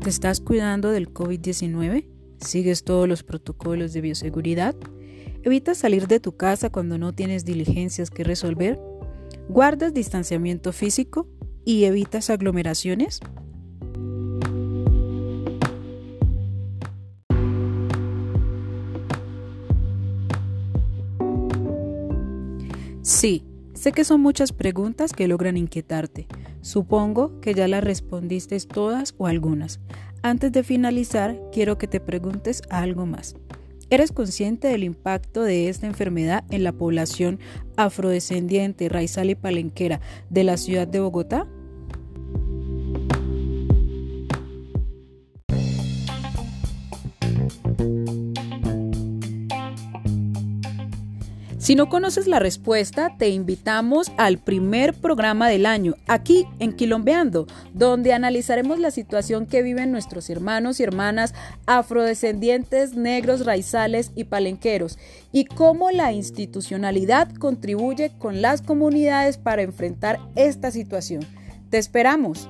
¿Te estás cuidando del COVID-19? ¿Sigues todos los protocolos de bioseguridad? ¿Evitas salir de tu casa cuando no tienes diligencias que resolver? ¿Guardas distanciamiento físico y evitas aglomeraciones? Sí, sé que son muchas preguntas que logran inquietarte. Supongo que ya las respondiste todas o algunas. Antes de finalizar, quiero que te preguntes algo más. ¿Eres consciente del impacto de esta enfermedad en la población afrodescendiente, raizal y palenquera de la ciudad de Bogotá? Si no conoces la respuesta, te invitamos al primer programa del año, aquí en Quilombeando, donde analizaremos la situación que viven nuestros hermanos y hermanas afrodescendientes, negros, raizales y palenqueros, y cómo la institucionalidad contribuye con las comunidades para enfrentar esta situación. Te esperamos.